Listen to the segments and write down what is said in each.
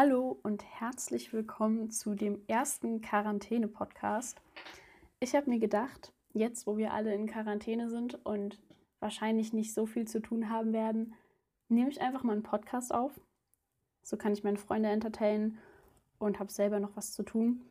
Hallo und herzlich willkommen zu dem ersten Quarantäne-Podcast. Ich habe mir gedacht, jetzt wo wir alle in Quarantäne sind und wahrscheinlich nicht so viel zu tun haben werden, nehme ich einfach mal einen Podcast auf. So kann ich meine Freunde entertainen und habe selber noch was zu tun.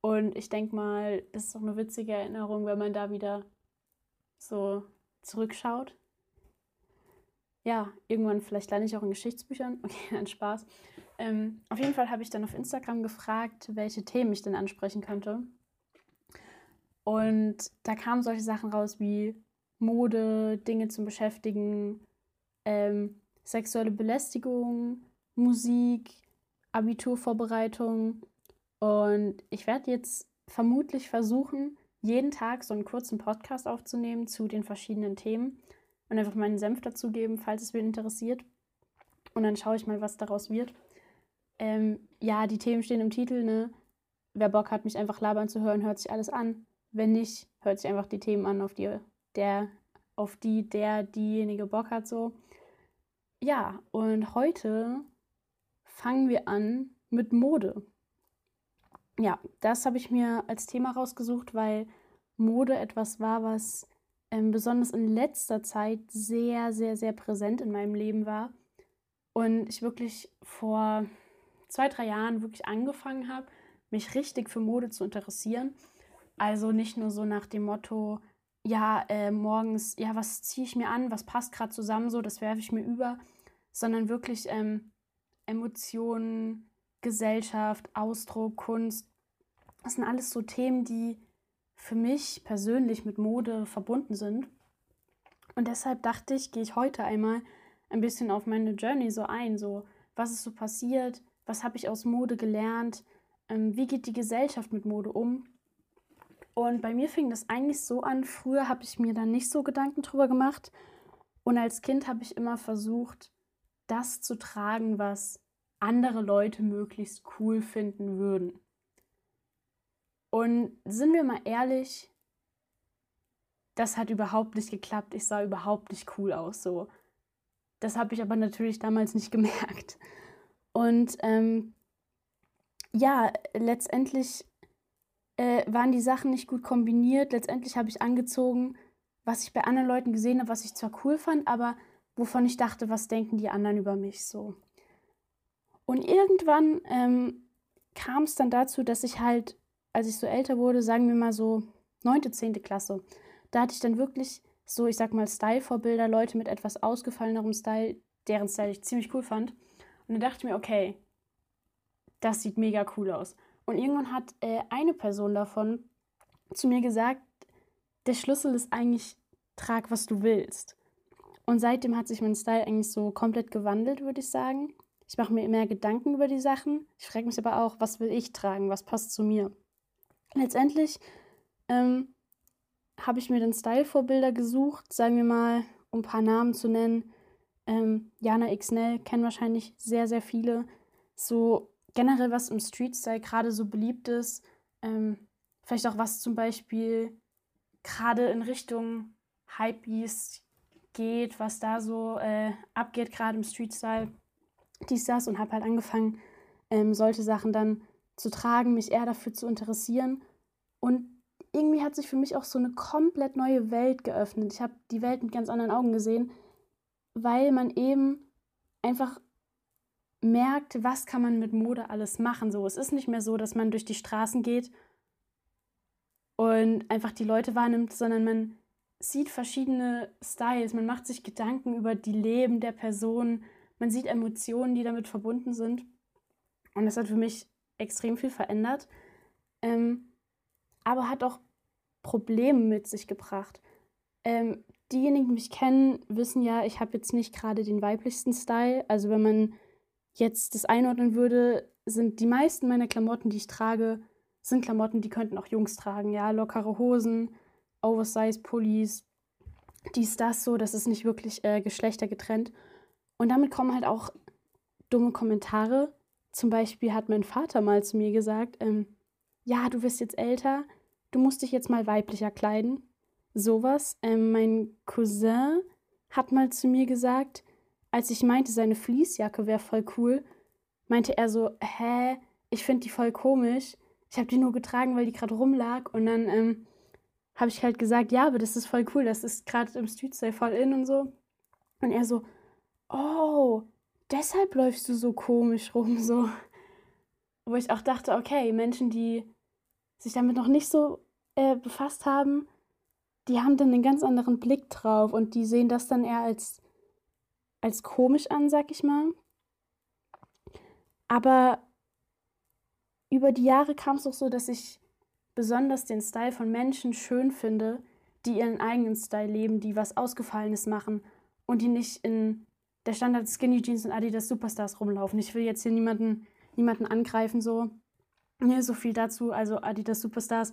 Und ich denke mal, das ist doch eine witzige Erinnerung, wenn man da wieder so zurückschaut. Ja, irgendwann vielleicht lerne ich auch in Geschichtsbüchern. Okay, ein Spaß. Ähm, auf jeden Fall habe ich dann auf Instagram gefragt, welche Themen ich denn ansprechen könnte. Und da kamen solche Sachen raus wie Mode, Dinge zum Beschäftigen, ähm, sexuelle Belästigung, Musik, Abiturvorbereitung. Und ich werde jetzt vermutlich versuchen, jeden Tag so einen kurzen Podcast aufzunehmen zu den verschiedenen Themen und einfach meinen Senf dazugeben, falls es wen interessiert. Und dann schaue ich mal, was daraus wird. Ähm, ja, die Themen stehen im Titel, ne? Wer Bock hat, mich einfach labern zu hören, hört sich alles an. Wenn nicht, hört sich einfach die Themen an, auf die der, auf die der, diejenige Bock hat, so. Ja, und heute fangen wir an mit Mode. Ja, das habe ich mir als Thema rausgesucht, weil Mode etwas war, was ähm, besonders in letzter Zeit sehr, sehr, sehr präsent in meinem Leben war. Und ich wirklich vor zwei, drei Jahren wirklich angefangen habe, mich richtig für Mode zu interessieren. Also nicht nur so nach dem Motto, ja, äh, morgens, ja, was ziehe ich mir an, was passt gerade zusammen, so, das werfe ich mir über, sondern wirklich ähm, Emotionen, Gesellschaft, Ausdruck, Kunst. Das sind alles so Themen, die für mich persönlich mit Mode verbunden sind. Und deshalb dachte ich, gehe ich heute einmal ein bisschen auf meine Journey so ein, so was ist so passiert, was habe ich aus Mode gelernt, ähm, wie geht die Gesellschaft mit Mode um. Und bei mir fing das eigentlich so an, früher habe ich mir da nicht so Gedanken drüber gemacht. Und als Kind habe ich immer versucht, das zu tragen, was andere Leute möglichst cool finden würden. Und sind wir mal ehrlich, das hat überhaupt nicht geklappt. Ich sah überhaupt nicht cool aus. So. Das habe ich aber natürlich damals nicht gemerkt. Und ähm, ja, letztendlich äh, waren die Sachen nicht gut kombiniert. Letztendlich habe ich angezogen, was ich bei anderen Leuten gesehen habe, was ich zwar cool fand, aber wovon ich dachte, was denken die anderen über mich so. Und irgendwann ähm, kam es dann dazu, dass ich halt, als ich so älter wurde, sagen wir mal so neunte, zehnte Klasse, da hatte ich dann wirklich so, ich sag mal, Style-Vorbilder, Leute mit etwas ausgefallenerem Style, deren Style ich ziemlich cool fand. Und dann dachte ich mir, okay, das sieht mega cool aus. Und irgendwann hat äh, eine Person davon zu mir gesagt, der Schlüssel ist eigentlich, trag, was du willst. Und seitdem hat sich mein Style eigentlich so komplett gewandelt, würde ich sagen. Ich mache mir mehr Gedanken über die Sachen. Ich frage mich aber auch, was will ich tragen? Was passt zu mir? Letztendlich ähm, habe ich mir dann Style-Vorbilder gesucht, sagen wir mal, um ein paar Namen zu nennen. Ähm, Jana Xnell kennen wahrscheinlich sehr, sehr viele. So generell, was im Street-Style gerade so beliebt ist. Ähm, vielleicht auch was zum Beispiel gerade in Richtung Hypebeast geht, was da so äh, abgeht, gerade im Street-Style dies, das und habe halt angefangen, ähm, solche Sachen dann zu tragen, mich eher dafür zu interessieren. Und irgendwie hat sich für mich auch so eine komplett neue Welt geöffnet. Ich habe die Welt mit ganz anderen Augen gesehen, weil man eben einfach merkt, was kann man mit Mode alles machen. So, es ist nicht mehr so, dass man durch die Straßen geht und einfach die Leute wahrnimmt, sondern man sieht verschiedene Styles, man macht sich Gedanken über die Leben der Person, man sieht Emotionen, die damit verbunden sind. Und das hat für mich extrem viel verändert. Ähm, aber hat auch Probleme mit sich gebracht. Ähm, diejenigen, die mich kennen, wissen ja, ich habe jetzt nicht gerade den weiblichsten Style. Also wenn man jetzt das einordnen würde, sind die meisten meiner Klamotten, die ich trage, sind Klamotten, die könnten auch Jungs tragen. Ja, lockere Hosen, Oversize-Pullis, dies, das so. Das ist nicht wirklich äh, geschlechtergetrennt. Und damit kommen halt auch dumme Kommentare. Zum Beispiel hat mein Vater mal zu mir gesagt, ähm, ja, du wirst jetzt älter, du musst dich jetzt mal weiblicher kleiden. Sowas. Ähm, mein Cousin hat mal zu mir gesagt, als ich meinte, seine Fließjacke wäre voll cool, meinte er so, hä, ich finde die voll komisch. Ich habe die nur getragen, weil die gerade rumlag. Und dann ähm, habe ich halt gesagt, ja, aber das ist voll cool, das ist gerade im Street voll in und so. Und er so, oh, deshalb läufst du so komisch rum, so. Wo ich auch dachte, okay, Menschen, die sich damit noch nicht so äh, befasst haben, die haben dann einen ganz anderen Blick drauf und die sehen das dann eher als, als komisch an, sag ich mal. Aber über die Jahre kam es auch so, dass ich besonders den Style von Menschen schön finde, die ihren eigenen Style leben, die was Ausgefallenes machen und die nicht in der Standard Skinny Jeans und Adidas Superstars rumlaufen. Ich will jetzt hier niemanden, niemanden angreifen, so. Nee, so viel dazu. Also Adidas Superstars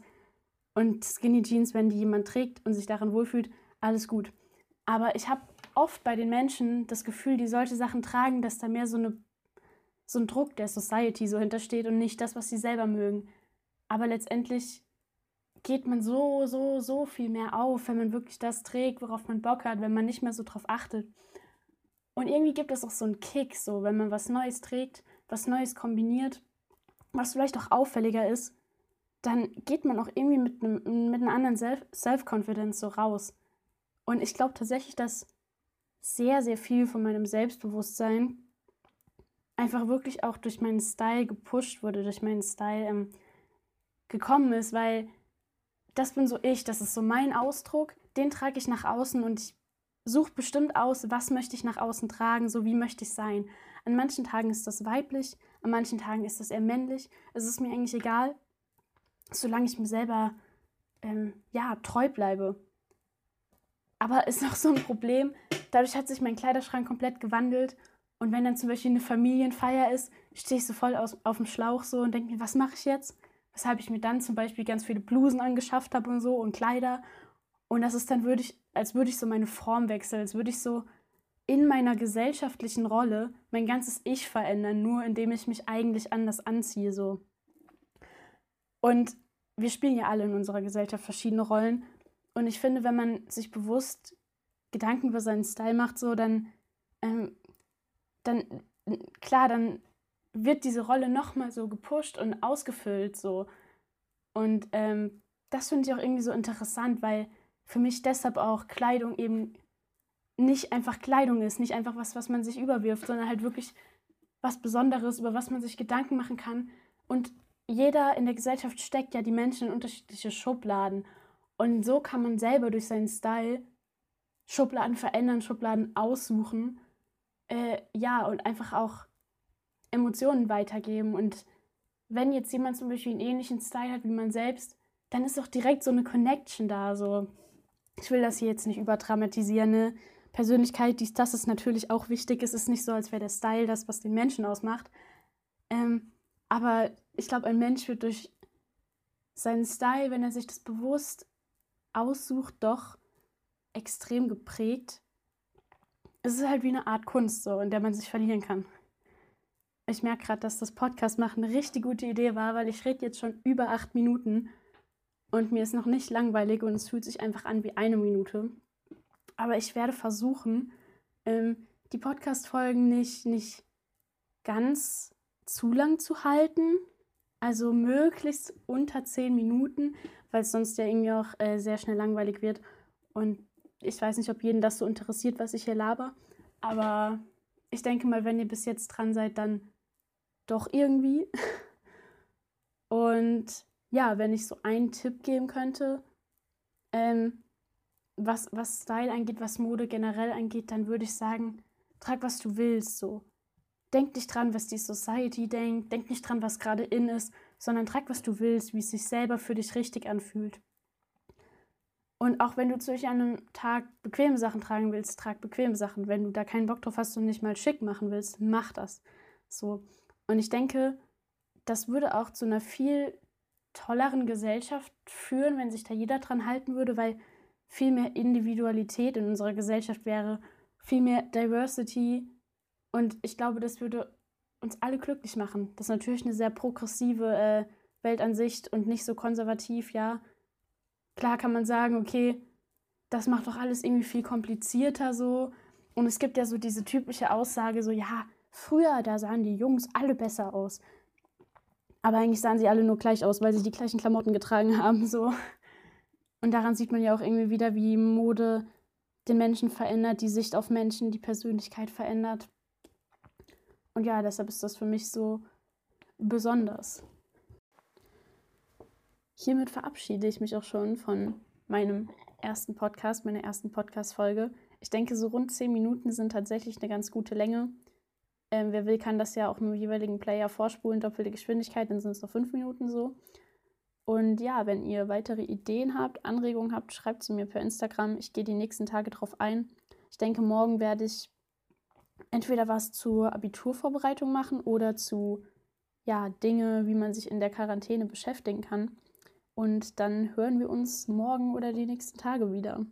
und Skinny Jeans, wenn die jemand trägt und sich darin wohlfühlt, alles gut. Aber ich habe oft bei den Menschen das Gefühl, die solche Sachen tragen, dass da mehr so, eine, so ein Druck der Society so hintersteht und nicht das, was sie selber mögen. Aber letztendlich geht man so, so, so viel mehr auf, wenn man wirklich das trägt, worauf man Bock hat, wenn man nicht mehr so drauf achtet. Und irgendwie gibt es auch so einen Kick, so wenn man was Neues trägt, was Neues kombiniert, was vielleicht auch auffälliger ist, dann geht man auch irgendwie mit, einem, mit einer anderen Self-Confidence so raus. Und ich glaube tatsächlich, dass sehr, sehr viel von meinem Selbstbewusstsein einfach wirklich auch durch meinen Style gepusht wurde, durch meinen Style ähm, gekommen ist, weil das bin so ich, das ist so mein Ausdruck, den trage ich nach außen und ich suche bestimmt aus, was möchte ich nach außen tragen, so wie möchte ich sein. An manchen Tagen ist das weiblich, an manchen Tagen ist das eher männlich. Es ist mir eigentlich egal, solange ich mir selber ähm, ja, treu bleibe. Aber ist noch so ein Problem. Dadurch hat sich mein Kleiderschrank komplett gewandelt. Und wenn dann zum Beispiel eine Familienfeier ist, stehe ich so voll aus, auf dem Schlauch so und denke mir, was mache ich jetzt? Weshalb ich mir dann zum Beispiel ganz viele Blusen angeschafft habe und so und Kleider. Und das ist dann, würde als würde ich so meine Form wechseln, als würde ich so in meiner gesellschaftlichen Rolle mein ganzes Ich verändern, nur indem ich mich eigentlich anders anziehe. So. Und wir spielen ja alle in unserer Gesellschaft verschiedene Rollen. Und ich finde, wenn man sich bewusst Gedanken über seinen Style macht, so, dann, ähm, dann, klar, dann wird diese Rolle nochmal so gepusht und ausgefüllt, so. Und ähm, das finde ich auch irgendwie so interessant, weil für mich deshalb auch Kleidung eben nicht einfach Kleidung ist, nicht einfach was, was man sich überwirft, sondern halt wirklich was Besonderes, über was man sich Gedanken machen kann. Und jeder in der Gesellschaft steckt ja die Menschen in unterschiedliche Schubladen. Und so kann man selber durch seinen Style Schubladen verändern, Schubladen aussuchen. Äh, ja, und einfach auch Emotionen weitergeben. Und wenn jetzt jemand zum Beispiel einen ähnlichen Style hat wie man selbst, dann ist auch direkt so eine Connection da. So, ich will das hier jetzt nicht überdramatisieren. Ne? Persönlichkeit, dies, das ist natürlich auch wichtig. Es ist nicht so, als wäre der Style das, was den Menschen ausmacht. Ähm, aber ich glaube, ein Mensch wird durch seinen Style, wenn er sich das bewusst aussucht, doch extrem geprägt. Es ist halt wie eine Art Kunst, so, in der man sich verlieren kann. Ich merke gerade, dass das Podcast machen eine richtig gute Idee war, weil ich rede jetzt schon über acht Minuten und mir ist noch nicht langweilig und es fühlt sich einfach an wie eine Minute. Aber ich werde versuchen, ähm, die Podcast-Folgen nicht, nicht ganz zu lang zu halten. Also möglichst unter zehn Minuten, weil es sonst ja irgendwie auch äh, sehr schnell langweilig wird. Und ich weiß nicht, ob jeden das so interessiert, was ich hier laber. Aber ich denke mal, wenn ihr bis jetzt dran seid, dann doch irgendwie. Und ja, wenn ich so einen Tipp geben könnte, ähm, was, was Style angeht, was Mode generell angeht, dann würde ich sagen, trag, was du willst, so. Denk nicht dran, was die Society denkt, denk nicht dran, was gerade in ist, sondern trag, was du willst, wie es sich selber für dich richtig anfühlt. Und auch wenn du zu einem Tag bequeme Sachen tragen willst, trag bequeme Sachen. Wenn du da keinen Bock drauf hast und nicht mal schick machen willst, mach das. So. Und ich denke, das würde auch zu einer viel tolleren Gesellschaft führen, wenn sich da jeder dran halten würde, weil viel mehr Individualität in unserer Gesellschaft wäre, viel mehr Diversity. Und ich glaube, das würde uns alle glücklich machen. Das ist natürlich eine sehr progressive äh, Weltansicht und nicht so konservativ, ja. Klar kann man sagen, okay, das macht doch alles irgendwie viel komplizierter so. Und es gibt ja so diese typische Aussage, so, ja, früher, da sahen die Jungs alle besser aus. Aber eigentlich sahen sie alle nur gleich aus, weil sie die gleichen Klamotten getragen haben, so. Und daran sieht man ja auch irgendwie wieder, wie Mode den Menschen verändert, die Sicht auf Menschen, die Persönlichkeit verändert. Und ja, deshalb ist das für mich so besonders. Hiermit verabschiede ich mich auch schon von meinem ersten Podcast, meiner ersten Podcast-Folge. Ich denke, so rund zehn Minuten sind tatsächlich eine ganz gute Länge. Ähm, wer will, kann das ja auch im jeweiligen Player vorspulen, doppelte Geschwindigkeit, dann sind es noch fünf Minuten so. Und ja, wenn ihr weitere Ideen habt, Anregungen habt, schreibt sie mir per Instagram. Ich gehe die nächsten Tage drauf ein. Ich denke, morgen werde ich entweder was zur Abiturvorbereitung machen oder zu ja, Dinge, wie man sich in der Quarantäne beschäftigen kann. Und dann hören wir uns morgen oder die nächsten Tage wieder.